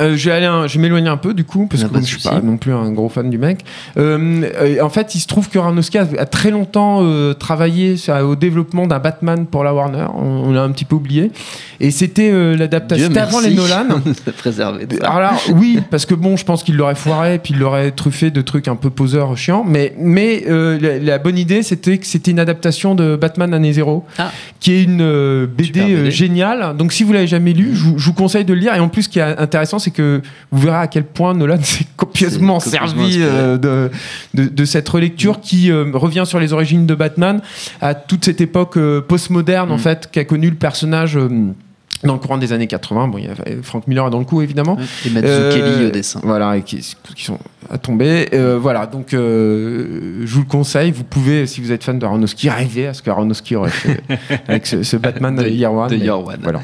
Euh, je vais aller, un- je vais m'éloigner un peu du coup parce Y a que je suis souci. pas non plus un gros fan du mec. Euh, euh, en fait, il se trouve que Aronofsky a, a très longtemps euh, travaillé sur- au développement d'un Batman pour la Warner. On, on l'a un petit peu oublié. Et c'était l'adaptation. C'était avant les Nolan. de préserver de ça. Alors là, oui, parce que bon, je pense qu'il l'aurait foiré, puis il l'aurait truffé de trucs un peu poseurs chiants. Mais, mais la, la bonne idée, c'était que c'était une adaptation de Batman Année Zéro, Ah. qui est une BD, géniale. Donc si vous l'avez jamais lu, je, vous- je vous conseille de le lire. Et en plus, ce qui est intéressant, c'est que vous verrez à quel point Nolan s'est copieusement servi euh, de, de, de cette relecture qui euh, revient sur les origines de Batman à toute cette époque euh, postmoderne en Mm. fait qu'a connu le personnage. dans le courant des années 80, bon, il y a Frank Miller dans le coup évidemment, Et Mazzucchelli euh, au dessin. voilà, et qui, qui sont à tomber. Euh, voilà, donc euh, je vous le conseille. Vous pouvez, si vous êtes fan de Aronofsky, rêver à ce que Aronofsky aurait fait avec ce, ce Batman De- de Year One. de Year One. Voilà.